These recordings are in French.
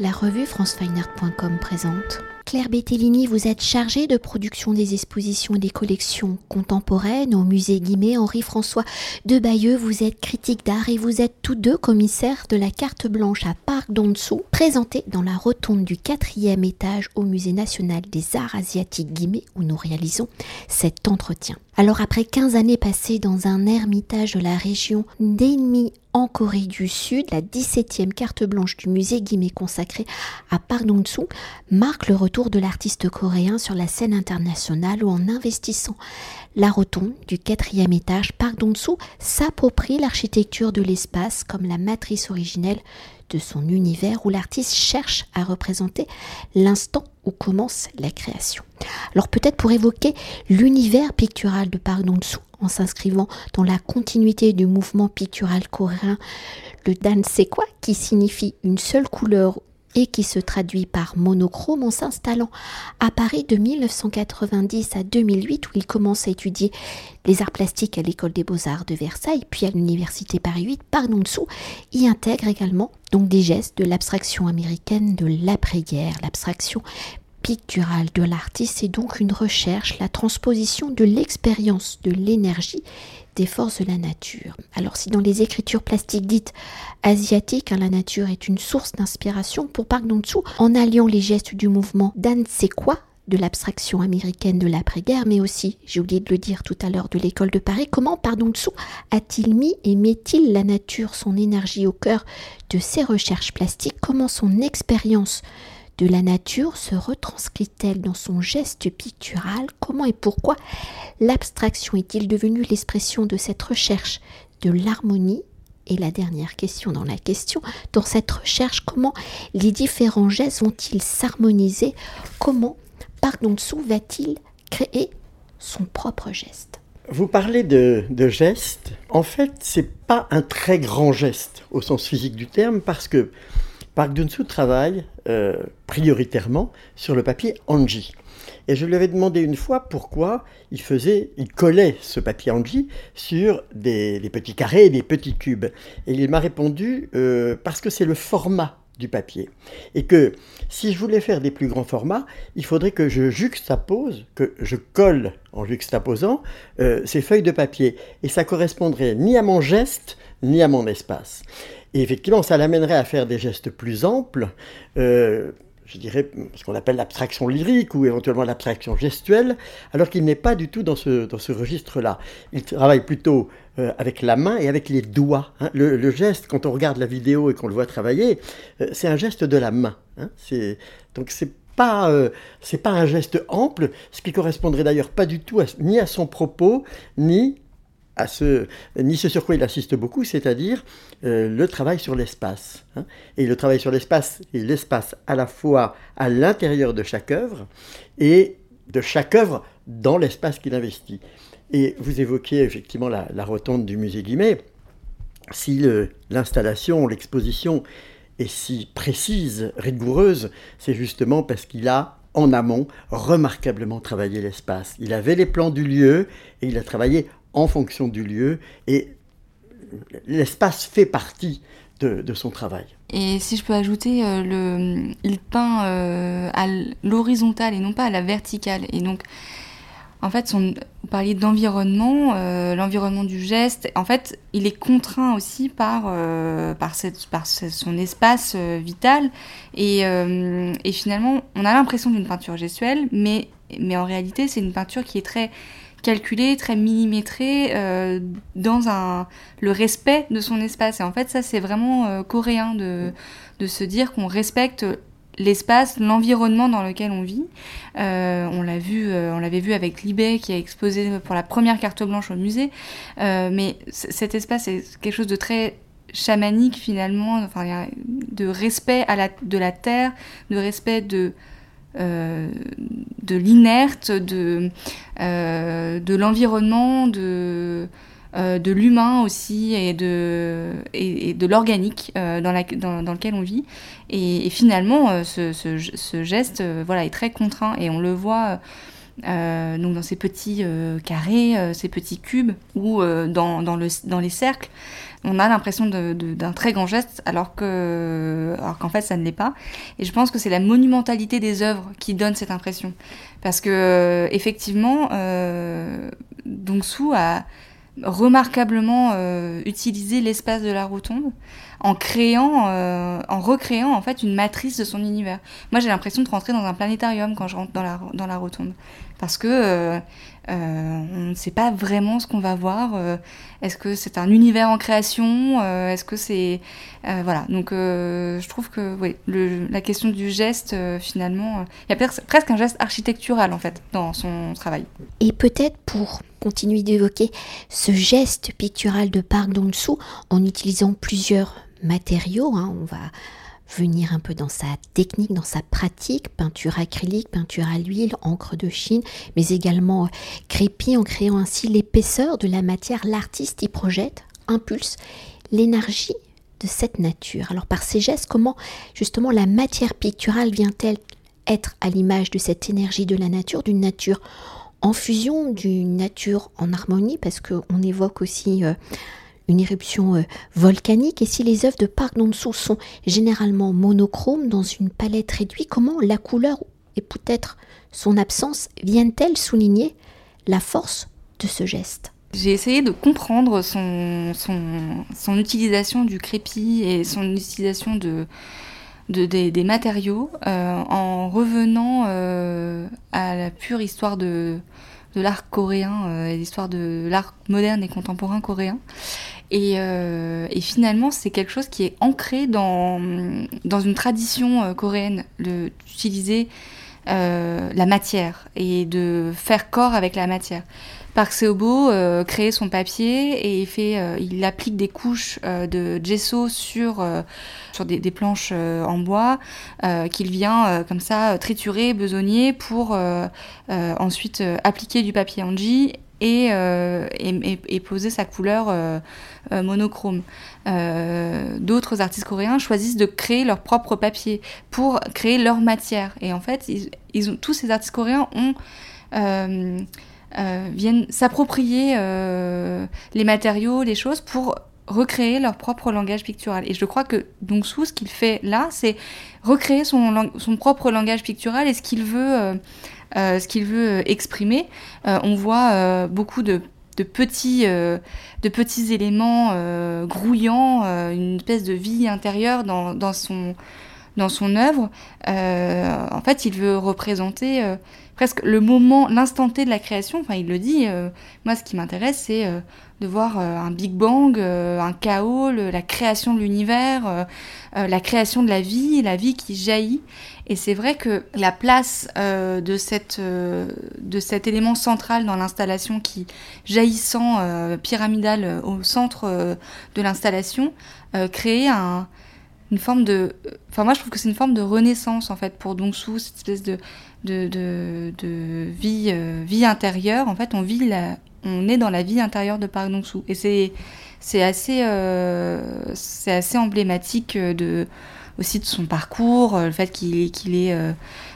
La revue francefineart.com présente. Claire Bettellini, vous êtes chargée de production des expositions et des collections contemporaines au musée Guimet. Henri-François de Bayeux, vous êtes critique d'art et vous êtes tous deux commissaires de la carte blanche à Parc d'Ontsou, présentée dans la rotonde du quatrième étage au musée national des arts asiatiques Guimet où nous réalisons cet entretien. Alors après 15 années passées dans un ermitage de la région d'Enmi en Corée du Sud, la 17e carte blanche du musée Guimet consacrée à Park Dong-soo marque le retour de l'artiste coréen sur la scène internationale où en investissant la rotonde du quatrième étage, Park Dong-soo s'approprie l'architecture de l'espace comme la matrice originelle de son univers où l'artiste cherche à représenter l'instant commence la création. Alors peut-être pour évoquer l'univers pictural de Park Dong-soo en s'inscrivant dans la continuité du mouvement pictural coréen, le Dan quoi qui signifie une seule couleur et qui se traduit par monochrome en s'installant à Paris de 1990 à 2008 où il commence à étudier les arts plastiques à l'école des beaux-arts de Versailles puis à l'université Paris 8 par dessous y intègre également donc des gestes de l'abstraction américaine de l'après-guerre, l'abstraction picturale de l'artiste est donc une recherche, la transposition de l'expérience de l'énergie des forces de la nature. Alors si dans les écritures plastiques dites asiatiques, hein, la nature est une source d'inspiration pour Park Dong-soo, en alliant les gestes du mouvement Dan quoi de l'abstraction américaine de l'après-guerre, mais aussi, j'ai oublié de le dire tout à l'heure, de l'école de Paris, comment Park Dong-soo a-t-il mis et met-il la nature, son énergie au cœur de ses recherches plastiques? Comment son expérience de la nature se retranscrit-elle dans son geste pictural? Comment et pourquoi l'abstraction est-il devenue l'expression de cette recherche de l'harmonie? Et la dernière question dans la question, dans cette recherche, comment les différents gestes vont-ils s'harmoniser? Comment Pardon-dessous va-t-il créer son propre geste? Vous parlez de, de geste. En fait, c'est pas un très grand geste au sens physique du terme parce que Park Dun-soo travaille euh, prioritairement sur le papier Anji. Et je lui avais demandé une fois pourquoi il faisait, il collait ce papier Anji sur des, petits carrés, des petits cubes. Et il m'a répondu euh, parce que c'est le format du papier. Et que si je voulais faire des plus grands formats, il faudrait que je juxtapose, que je colle en juxtaposant euh, ces feuilles de papier. Et ça correspondrait ni à mon geste, ni à mon espace. Et effectivement, ça l'amènerait à faire des gestes plus amples, euh, je dirais ce qu'on appelle l'abstraction lyrique ou éventuellement l'abstraction gestuelle, alors qu'il n'est pas du tout dans ce, dans ce registre-là. Il travaille plutôt euh, avec la main et avec les doigts. Hein. Le, geste, quand on regarde la vidéo et qu'on le voit travailler, euh, c'est un geste de la main. Hein. donc c'est pas, c'est pas un geste ample, ce qui correspondrait d'ailleurs pas du tout ni à son propos, ni à ce, ni ce sur quoi il assiste beaucoup, c'est-à-dire euh, le travail sur l'espace. Hein. Et le travail sur l'espace, et l'espace à la fois à l'intérieur de chaque œuvre et de chaque œuvre dans l'espace qu'il investit. Et vous évoquiez effectivement la, rotonde du musée Guimet. Si l'installation, l'exposition est si précise, rigoureuse, c'est justement parce qu'il a en amont remarquablement travaillé l'espace. Il avait les plans du lieu et il a travaillé en fonction du lieu et l'espace fait partie de, son travail. Et si je peux ajouter, euh, il peint euh, à l'horizontale et non pas à la verticale. Et donc, en fait, vous parliez d'environnement, euh, l'environnement du geste. En fait, il est contraint aussi par, son espace vital. Et, finalement, on a l'impression d'une peinture gestuelle, mais en réalité, c'est une peinture qui est très calculé, très millimétré euh, dans un, le respect de son espace. Et en fait, ça, c'est vraiment euh, coréen de, de se dire qu'on respecte l'espace, l'environnement dans lequel on vit. Euh, on l'a vu, on l'avait vu avec Libé qui a exposé pour la première carte blanche au musée. mais cet espace est quelque chose de très chamanique finalement, enfin, de respect à la, de la terre, de respect de euh, de l'inerte, de, euh, de l'environnement, de, euh, de l'humain aussi et de, et, de l'organique dans, lequel on vit. Et, finalement, ce, ce, geste voilà, est très contraint et on le voit donc dans ces petits carrés, ces petits cubes, ou dans, dans, le, dans les cercles, on a l'impression d'un très grand geste, alors que, alors qu'en fait, ça ne l'est pas. Et je pense que c'est la monumentalité des œuvres qui donne cette impression, parce que effectivement, euh, Dong-Su a remarquablement euh, utilisé l'espace de la rotonde en créant, euh, en recréant en fait une matrice de son univers. Moi, j'ai l'impression de rentrer dans un planétarium quand je rentre dans la, dans la rotonde, parce que euh, euh, on ne sait pas vraiment ce qu'on va voir. Est-ce que c'est un univers en création Est-ce que c'est voilà Donc, je trouve que oui, la question du geste, finalement, il y a presque un geste architectural en fait dans son travail. Et peut-être pour continuer d'évoquer ce geste pictural de Park Dong-soo en utilisant plusieurs matériaux. Hein. on va venir un peu dans sa technique, dans sa pratique, peinture acrylique, peinture à l'huile, encre de Chine, mais également euh, crépi en créant ainsi l'épaisseur de la matière. L'artiste y projette, impulse l'énergie de cette nature. Alors par ces gestes, comment justement la matière picturale vient-elle être à l'image de cette énergie de la nature, d'une nature en fusion, d'une nature en harmonie, parce qu'on évoque aussi euh, une éruption euh, volcanique. Et si les œuvres de Park Dong-soo sont généralement monochromes dans une palette réduite, comment la couleur et peut-être son absence viennent-elles souligner la force de ce geste? J'ai essayé de comprendre son, son, utilisation du crépi et son utilisation de, des, matériaux euh, en revenant euh, à la pure histoire de, de l'art coréen et l'histoire de l'art moderne et contemporain coréen. Euh, et, finalement, c'est quelque chose qui est ancré dans, dans une tradition euh, coréenne, d'utiliser euh, la matière et de faire corps avec la matière. Park Seo-bo euh, crée son papier et il, applique des couches de gesso sur, sur des, des planches en bois qu'il vient comme ça triturer, besogner pour ensuite appliquer du papier hanji et, et, poser sa couleur euh, monochrome. Euh, d'autres artistes coréens choisissent de créer leur propre papier pour créer leur matière. Et en fait, tous ces artistes coréens euh, viennent s'approprier les matériaux, les choses pour recréer leur propre langage pictural. Et je crois que Dong-soo, ce qu'il fait là, c'est recréer son, propre langage pictural et ce qu'il veut, ce qu'il veut exprimer. on voit beaucoup de petits, euh, de petits éléments euh, grouillants, euh, une espèce de vie intérieure dans son, dans son œuvre. en fait, il veut représenter presque le moment, l'instant T de la création. Enfin, il le dit. moi, ce qui m'intéresse, c'est de voir un Big Bang, un chaos, la création de l'univers, la création de la vie, la vie qui jaillit. Et c'est vrai que la place euh, de, euh, de cet élément central dans l'installation qui jaillissant euh, pyramidal au centre de l'installation crée un, une forme de... Enfin moi je trouve que c'est une forme de renaissance en fait pour Dong-soo, cette espèce de, de, de, vie, vie intérieure. En fait on vit on est dans la vie intérieure de Park Dong-soo. Et c'est, c'est assez, c'est assez emblématique de aussi de son parcours, euh, le fait qu'il qu'il ait, euh,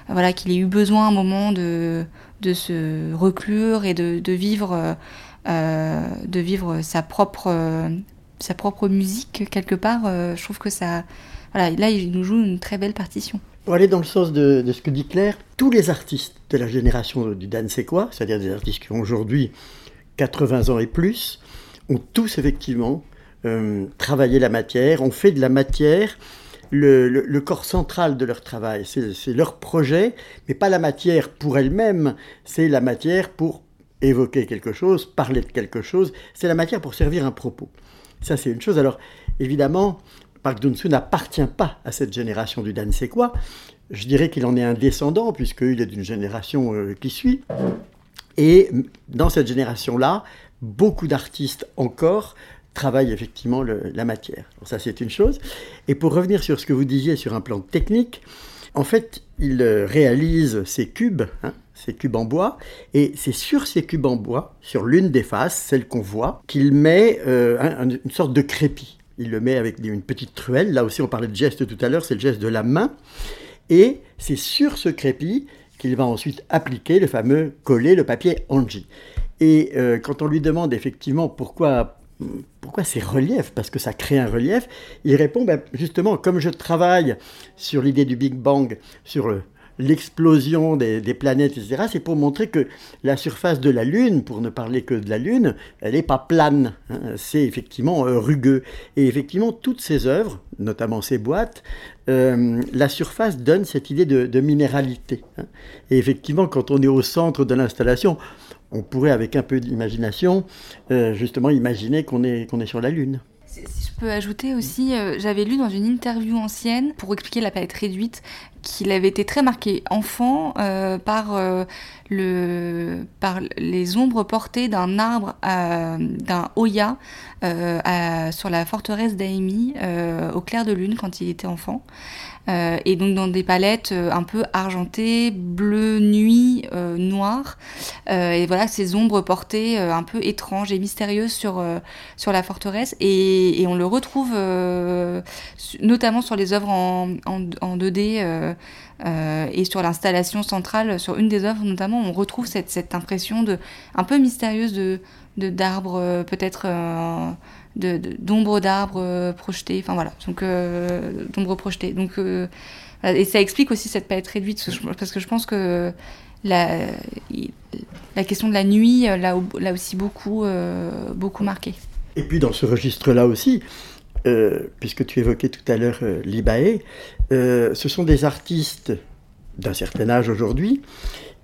voilà, qu'il ait eu besoin un moment de, de se reclure et de, de vivre, euh, de vivre sa, propre, sa propre musique quelque part. je trouve que ça. Voilà, là, il nous joue une très belle partition. Pour aller dans le sens de, de ce que dit Claire, tous les artistes de la génération du Dan quoi, c'est-à-dire des artistes qui ont aujourd'hui 80 ans et plus, ont tous effectivement travaillé la matière, ont fait de la matière le, corps central de leur travail. C'est leur projet, mais pas la matière pour elle-même, c'est la matière pour évoquer quelque chose, parler de quelque chose, c'est la matière pour servir un propos. Ça, c'est une chose. Alors, évidemment, Park Dun-soo n'appartient pas à cette génération du Dan quoi. Je dirais qu'il en est un descendant, puisqu'il est d'une génération euh, qui suit. Et dans cette génération-là, beaucoup d'artistes encore travaille effectivement la matière. ça, c'est une chose. Et pour revenir sur ce que vous disiez sur un plan technique, en fait, il euh, réalise ces cubes, hein, ces cubes en bois, et c'est sur ces cubes en bois, sur l'une des faces, celle qu'on voit, qu'il met euh, une sorte de crépi. Il le met avec une petite truelle. Là aussi, on parlait de geste tout à l'heure, c'est le geste de la main. Et c'est sur ce crépi qu'il va ensuite appliquer le fameux coller, le papier Anji. Et euh, quand on lui demande effectivement pourquoi, pourquoi ces reliefs, parce que ça crée un relief, il répond ben, justement, comme je travaille sur l'idée du Big Bang, sur le, l'explosion des, planètes, etc., c'est pour montrer que la surface de la Lune, pour ne parler que de la Lune, elle n'est pas plane, hein. c'est effectivement euh, rugueux. Et effectivement, toutes ces œuvres, notamment ces boîtes, euh, la surface donne cette idée de, minéralité. Hein. Et effectivement, quand on est au centre de l'installation, on pourrait, avec un peu d'imagination, euh, justement imaginer qu'on est, qu'on est sur la Lune. Si je peux ajouter aussi, j'avais lu dans une interview ancienne, pour expliquer la palette réduite, qu'il avait été très marqué enfant euh, par, euh, le, par les ombres portées d'un arbre, d'un Oya, euh, sur la forteresse d'Aimi, au clair de lune, quand il était enfant. Euh, et donc dans des palettes euh, un peu argentées, bleu nuit, euh, noir. et voilà ces ombres portées un peu étranges et mystérieuses sur, sur la forteresse. Et, on le retrouve notamment sur les œuvres en, en, 2D. et sur l'installation centrale, sur une des œuvres notamment, on retrouve cette, cette impression de, un peu mystérieuse de d'arbres peut-être d'ombres d'arbres euh, projetées, enfin voilà, donc euh, projetées. Donc, euh, et ça explique aussi cette palette réduite, parce que je pense que la, la question de la nuit l'a aussi beaucoup, beaucoup marqué. Et puis dans ce registre-là aussi, puisque tu évoquais tout à l'heure Libae, ce sont des artistes d'un certain âge aujourd'hui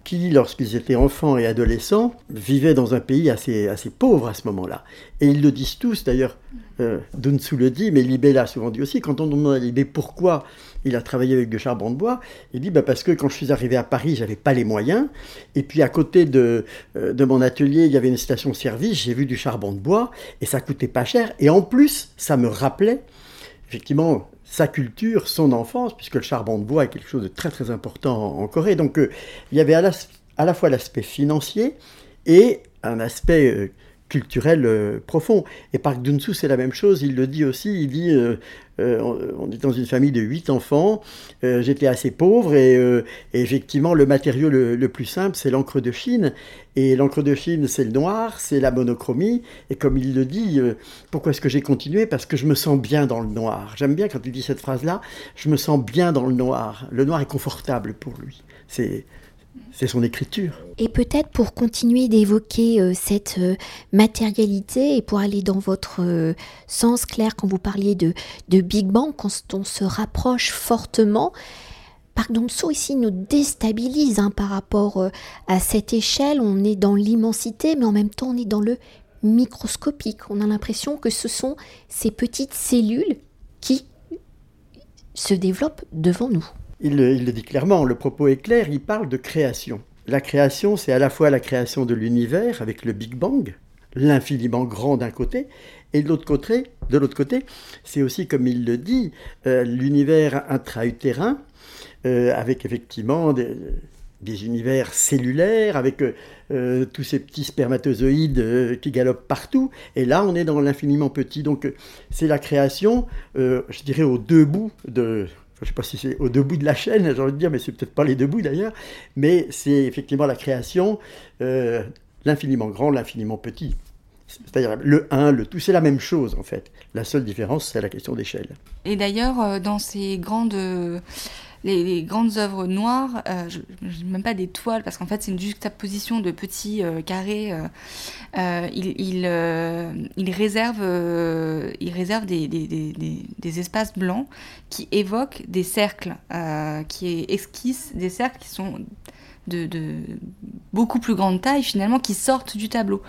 qui, lorsqu'ils étaient enfants et adolescents, vivaient dans un pays assez, assez pauvre à ce moment-là. Et ils le disent tous, d'ailleurs, euh, le dit, mais Libé l'a souvent dit aussi, quand on demande à Libé pourquoi il a travaillé avec du charbon de bois, il dit bah, parce que quand je suis arrivé à Paris, j'avais pas les moyens, et puis à côté de, euh, de mon atelier, il y avait une station-service, j'ai vu du charbon de bois, et ça coûtait pas cher, et en plus, ça me rappelait, effectivement, sa culture, son enfance, puisque le charbon de bois est quelque chose de très très important en, Corée. Donc euh, il y avait à la, fois l'aspect financier et un aspect euh, culturel euh, profond. Et Park Dun-soo, c'est la même chose, il le dit aussi, il dit, euh, euh, on, est dans une famille de huit enfants, j'étais assez pauvre, et, effectivement, le matériau le, plus simple, c'est l'encre de Chine, et l'encre de Chine, c'est le noir, c'est la monochromie, et comme il le dit, pourquoi est-ce que j'ai continué? Parce que je me sens bien dans le noir. J'aime bien quand il dit cette phrase-là, je me sens bien dans le noir. Le noir est confortable pour lui. C'est c'est son écriture. Et peut-être pour continuer d'évoquer euh, cette euh, matérialité et pour aller dans votre euh, sens clair quand vous parliez de, Big Bang, quand on se rapproche fortement, Park Dong-soo ici nous déstabilise hein, par rapport à cette échelle. On est dans l'immensité, mais en même temps on est dans le microscopique. On a l'impression que ce sont ces petites cellules qui se développent devant nous il, le dit clairement, le propos est clair, il parle de création. La création, c'est à la fois la création de l'univers avec le Big Bang, l'infiniment grand d'un côté, et de l'autre côté, c'est aussi, comme il le dit, euh, l'univers intra-utérin, euh, avec effectivement des, univers cellulaires, avec euh, tous ces petits spermatozoïdes qui galopent partout. Et là, on est dans l'infiniment petit. Donc, c'est la création, je dirais, aux deux bouts de, je ne sais pas si c'est au debout de la chaîne, j'ai envie de dire, mais c'est peut-être pas les deux bouts d'ailleurs, mais c'est effectivement la création, euh, l'infiniment grand, l'infiniment petit. C'est-à-dire le 1, le tout, c'est la même chose en fait. La seule différence, c'est la question d'échelle. Et d'ailleurs, euh, dans ces grandes les, grandes œuvres noires, euh, je, même pas des toiles, parce qu'en fait c'est une juxtaposition de petits euh, carrés. Euh, euh il, réserve, il réserve des, des, des, espaces blancs qui évoquent des cercles, qui esquissent des cercles qui sont de, beaucoup plus grande taille finalement, qui sortent du tableau.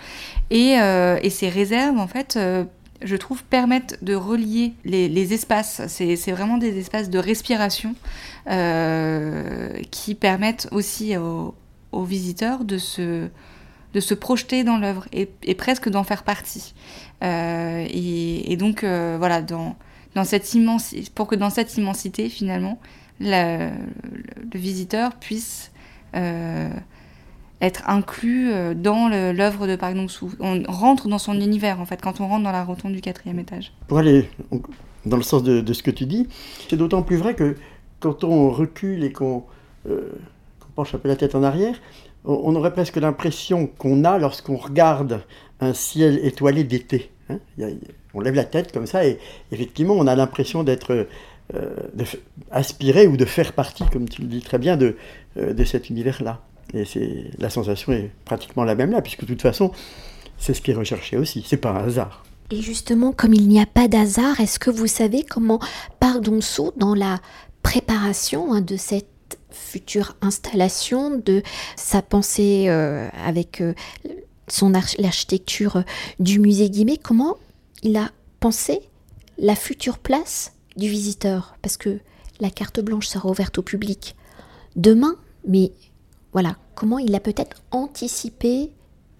Et, et ces réserves, en fait, je trouve, permettent de relier les, espaces. C'est vraiment des espaces de respiration euh, qui permettent aussi aux, visiteurs de se, de se projeter dans l'œuvre et, presque d'en faire partie. Euh, et, donc, euh, voilà, dans, dans cette pour que dans cette immensité, finalement, le, visiteur puisse être inclus euh, dans l'œuvre de Park Dong-soo. On rentre dans son univers, en fait, quand on rentre dans la rotonde du quatrième étage. Pour aller dans le sens de, ce que tu dis, c'est d'autant plus vrai que quand on recule et qu'on euh, penche un peu la tête en arrière, on aurait presque l'impression qu'on a lorsqu'on regarde un ciel étoilé d'été. Hein. on lève la tête comme ça et effectivement on a l'impression d'être euh, aspiré ou de faire partie, comme tu le dis très bien, de, euh, de cet univers-là. Et la sensation est pratiquement la même là, puisque de toute façon, c'est ce qui est recherché aussi. C'est pas un hasard. Et justement, comme il n'y a pas d'hasard, est-ce que vous savez comment Pardonceau, dans la préparation hein, de cette future installation, de sa pensée euh, avec son l'architecture du musée Guimet, comment il a pensé la future place du visiteur Parce que la carte blanche sera ouverte au public demain, mais voilà, comment il a peut-être anticipé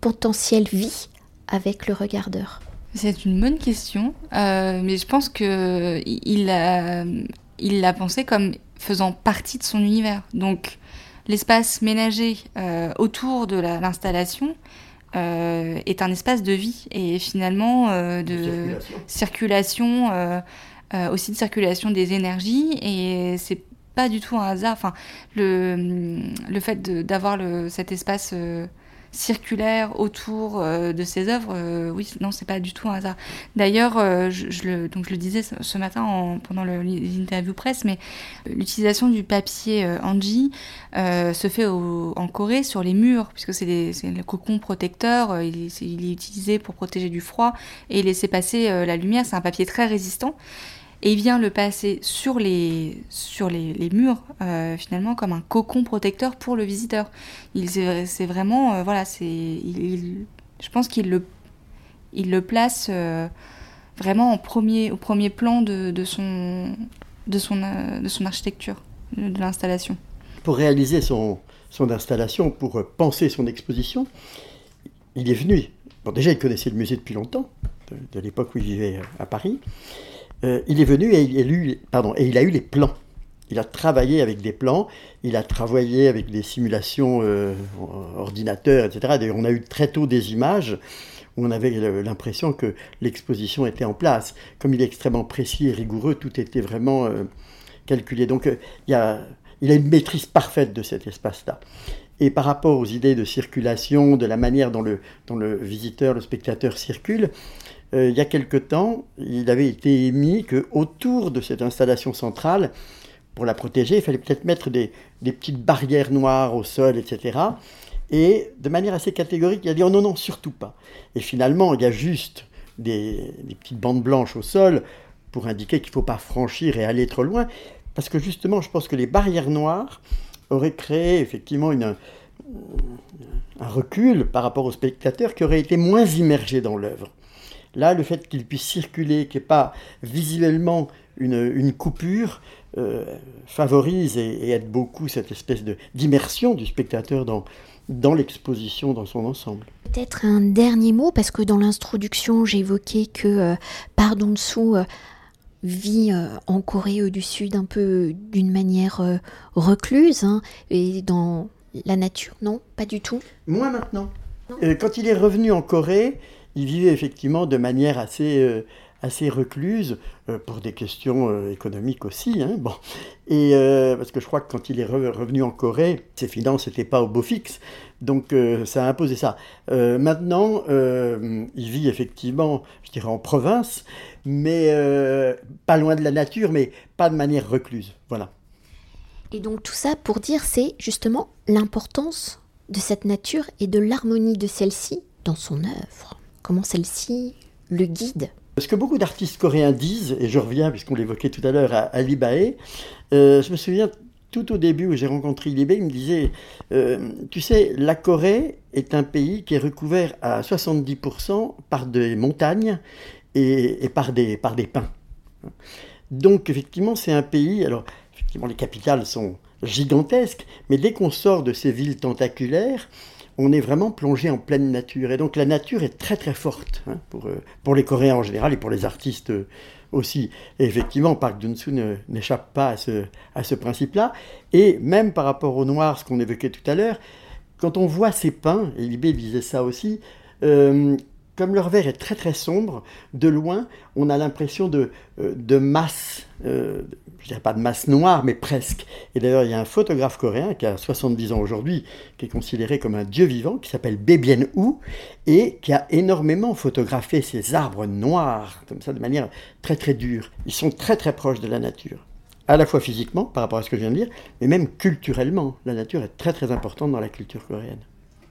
potentielle vie avec le regardeur? C'est une bonne question, euh, mais je pense que il l'a il l'a pensé comme faisant partie de son univers. Donc l'espace ménager euh, autour de l'installation euh, est un espace de vie et finalement de, circulation, aussi de circulation des énergies et c'est pas du tout un hasard. Enfin, le, le fait d'avoir cet espace circulaire autour euh, de ses œuvres, euh, oui, non, c'est pas du tout un hasard. D'ailleurs, euh, je, le, je le disais ce, matin en, pendant l'interview presse, mais l'utilisation du papier Anji se fait en Corée sur les murs, puisque c'est le cocon protecteur, il, est utilisé pour protéger du froid et laisser passer la lumière. C'est un papier très résistant et vient le passer sur les, sur les, les murs, euh, finalement, comme un cocon protecteur pour le visiteur. C'est vraiment, euh, voilà, je pense qu'il le, il le place euh, vraiment en premier, au premier plan de, de son, de, son, de son architecture, de, l'installation. Pour réaliser son, son installation, pour penser son exposition, il est venu. Bon, déjà, il connaissait le musée depuis longtemps, de l'époque où il vivait à Paris. Euh, il est venu et il, a eu les plans. Il a travaillé avec des plans, il a travaillé avec des simulations euh, ordinateurs, etc. on a eu très tôt des images où on avait l'impression que l'exposition était en place. Comme il est extrêmement précis et rigoureux, tout était vraiment euh, calculé. Donc il, a, une maîtrise parfaite de cet espace-là. Et par rapport aux idées de circulation, de la manière dont le visiteur, le spectateur circule, euh, il y a quelque temps, il avait été émis qu'autour de cette installation centrale, pour la protéger, il fallait peut-être mettre des, petites barrières noires au sol, etc. Et de manière assez catégorique, il a dit oh non, non, surtout pas. Et finalement, il y a juste des, petites bandes blanches au sol pour indiquer qu'il ne faut pas franchir et aller trop loin. Parce que justement, je pense que les barrières noires auraient créé effectivement un recul par rapport au spectateur qui aurait été moins immergé dans l'œuvre. Là, le fait qu'il puisse circuler, qu'il n'y ait pas visuellement une, coupure, euh, favorise et, aide beaucoup cette espèce d'immersion du spectateur dans, dans l'exposition dans son ensemble. Peut-être un dernier mot, parce que dans l'introduction, j'évoquais que euh, Pardon Dessous euh, vit en Corée du Sud un peu d'une manière recluse, hein, et dans la nature, non Pas du tout Moins maintenant. quand il est revenu en Corée, il vivait effectivement de manière assez, euh, assez recluse, euh, pour des questions euh, économiques aussi. Hein, bon. Et parce que je crois que quand il est revenu en Corée, ses finances n'étaient pas au beau fixe. Donc ça a imposé ça. maintenant, il vit effectivement, je dirais, en province, mais pas loin de la nature, mais pas de manière recluse. Voilà. Et donc tout ça pour dire, c'est justement l'importance de cette nature et de l'harmonie de celle-ci dans son œuvre comment celle-ci le guide ce que beaucoup d'artistes coréens disent, et je reviens puisqu'on l'évoquait tout à l'heure à Ali Bae, euh, je me souviens tout au début où j'ai rencontré Bae, il me disait, euh, tu sais, la Corée est un pays qui est recouvert à 70% par des montagnes et, par, des, par des pins. Donc effectivement, c'est un pays, alors effectivement les capitales sont gigantesques, mais dès qu'on sort de ces villes tentaculaires, on est vraiment plongé en pleine nature. Et donc la nature est très très forte hein, pour, euh, pour les Coréens en général et pour les artistes euh, aussi. Effectivement, Park Jun-soo n'échappe pas à ce, à ce principe-là. Et même par rapport au noir, ce qu'on évoquait tout à l'heure, quand on voit ces pins, et Libé disait ça aussi, euh, comme leur verre est très très sombre, de loin, on a l'impression de, euh, de masse, euh, je dirais pas de masse noire, mais presque. Et d'ailleurs, il y a un photographe coréen qui a 70 ans aujourd'hui, qui est considéré comme un dieu vivant, qui s'appelle Bebien Hu, et qui a énormément photographié ces arbres noirs, comme ça, de manière très très dure. Ils sont très très proches de la nature à la fois physiquement, par rapport à ce que je viens de dire, mais même culturellement. La nature est très très importante dans la culture coréenne.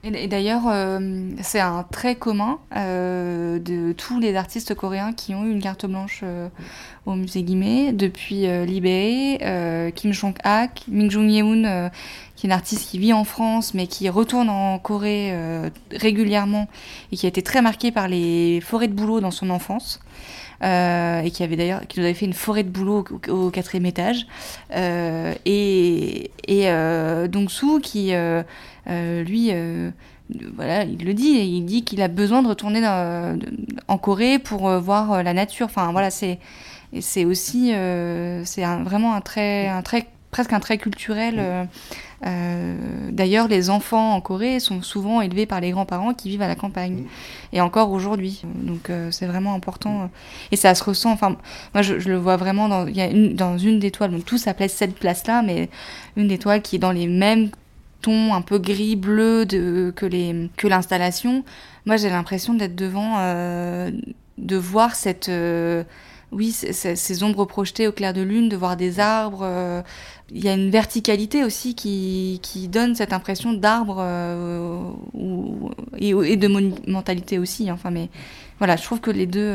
Et d'ailleurs, euh, c'est un trait commun euh, de tous les artistes coréens qui ont eu une carte blanche euh, au musée Guimet, depuis Lee Bae, Kim Jong-hak, Min Jong-yeon, qui est un artiste qui vit en France mais qui retourne en Corée régulièrement et qui a été très marqué par les forêts de boulot dans son enfance. et qui avait d'ailleurs qui nous avait fait une forêt de boulot au, quatrième étage et, et Dong Soo qui euh, lui, euh, voilà, il le dit, il dit qu'il a besoin de retourner en Corée pour euh, voir la nature. Enfin, voilà, c'est aussi c'est vraiment un trait, un presque un trait culturel. D'ailleurs, les enfants en Corée sont souvent élevés par les grands-parents qui vivent à la campagne, et encore aujourd'hui. Donc, c'est vraiment important. Et ça se ressent. Enfin, moi, je, le vois vraiment dans, il y a une, dans une des toiles. Donc, tout s'appelait cette place-là, mais une des toiles qui est dans les mêmes ton un peu gris bleu de, que les que l'installation moi j'ai l'impression d'être devant euh, de voir cette euh, oui ces ombres projetées au clair de lune de voir des arbres euh, il y a une verticalité aussi qui, qui donne cette impression d'arbre et, et, de monumentalité aussi hein. enfin mais voilà je trouve que les deux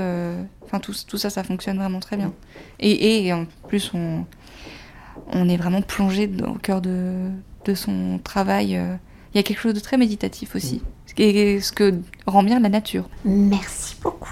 enfin tout, tout ça ça fonctionne vraiment très bien et, et en plus on on est vraiment plongé au cœur de de son travail. Euh, il y a quelque chose de très méditatif aussi, ce, ce que rend bien la nature. Merci beaucoup.